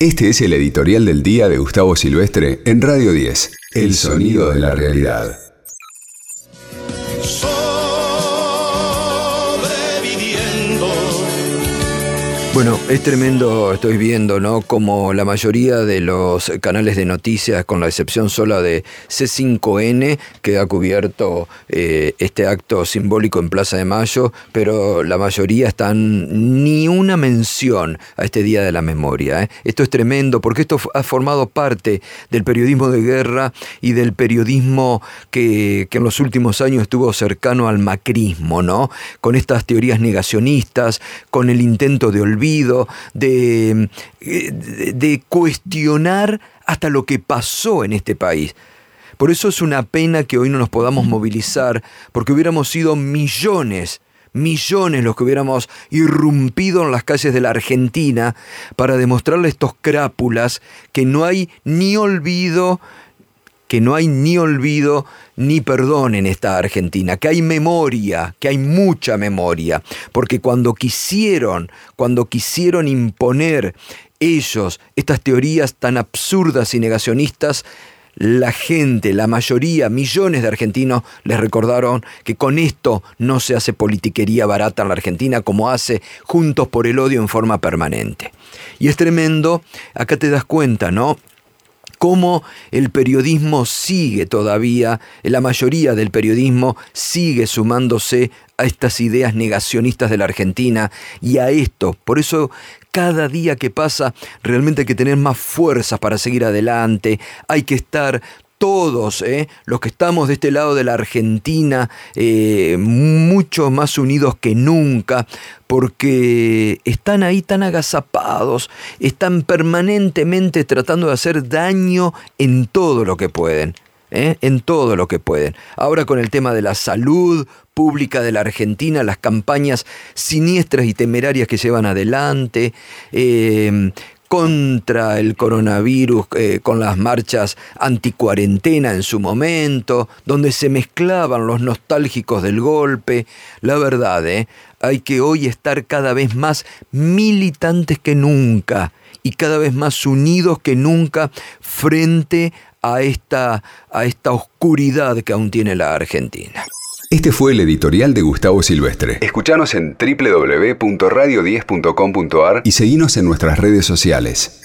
Este es el editorial del día de Gustavo Silvestre en Radio 10, El sonido de la realidad. Bueno, es tremendo, estoy viendo, ¿no? Como la mayoría de los canales de noticias, con la excepción sola de C5N, que ha cubierto eh, este acto simbólico en Plaza de Mayo, pero la mayoría están ni una mención a este Día de la Memoria. ¿eh? Esto es tremendo porque esto ha formado parte del periodismo de guerra y del periodismo que, que en los últimos años estuvo cercano al macrismo, ¿no? Con estas teorías negacionistas, con el intento de olvido de, de, cuestionar hasta lo que pasó en este país. Por eso es una pena que hoy no nos podamos movilizar, porque hubiéramos sido millones, millones los que hubiéramos irrumpido en las calles de la Argentina para demostrarle a estos crápulas que no hay ni olvido que no hay ni olvido ni perdón en esta Argentina, que hay memoria, que hay mucha memoria, porque cuando quisieron, cuando quisieron imponer ellos estas teorías tan absurdas y negacionistas, la gente, la mayoría, millones de argentinos les recordaron que con esto no se hace politiquería barata en la Argentina como hace Juntos por el Odio en forma permanente. Y es tremendo, acá te das cuenta, ¿no? Cómo el periodismo sigue todavía, la mayoría del periodismo sigue sumándose a estas ideas negacionistas de la Argentina y a esto. Por eso cada día que pasa realmente hay que tener más fuerzas para seguir adelante, hay que estar todos ¿eh? los que estamos de este lado de la Argentina, eh, mucho más unidos que nunca, porque están ahí tan agazapados, están permanentemente tratando de hacer daño en todo lo que pueden. ¿eh? en todo lo que pueden. Ahora con el tema de la salud pública de la Argentina, las campañas siniestras y temerarias que llevan adelante, contra el coronavirus eh, con las marchas anticuarentena en su momento, donde se mezclaban los nostálgicos del golpe. La verdad, eh, hay que hoy estar cada vez más militantes que nunca y cada vez más unidos que nunca frente a esta, a esta oscuridad que aún tiene la Argentina. Este fue el editorial de Gustavo Silvestre. Escuchanos en www.radio10.com.ar y seguinos en nuestras redes sociales.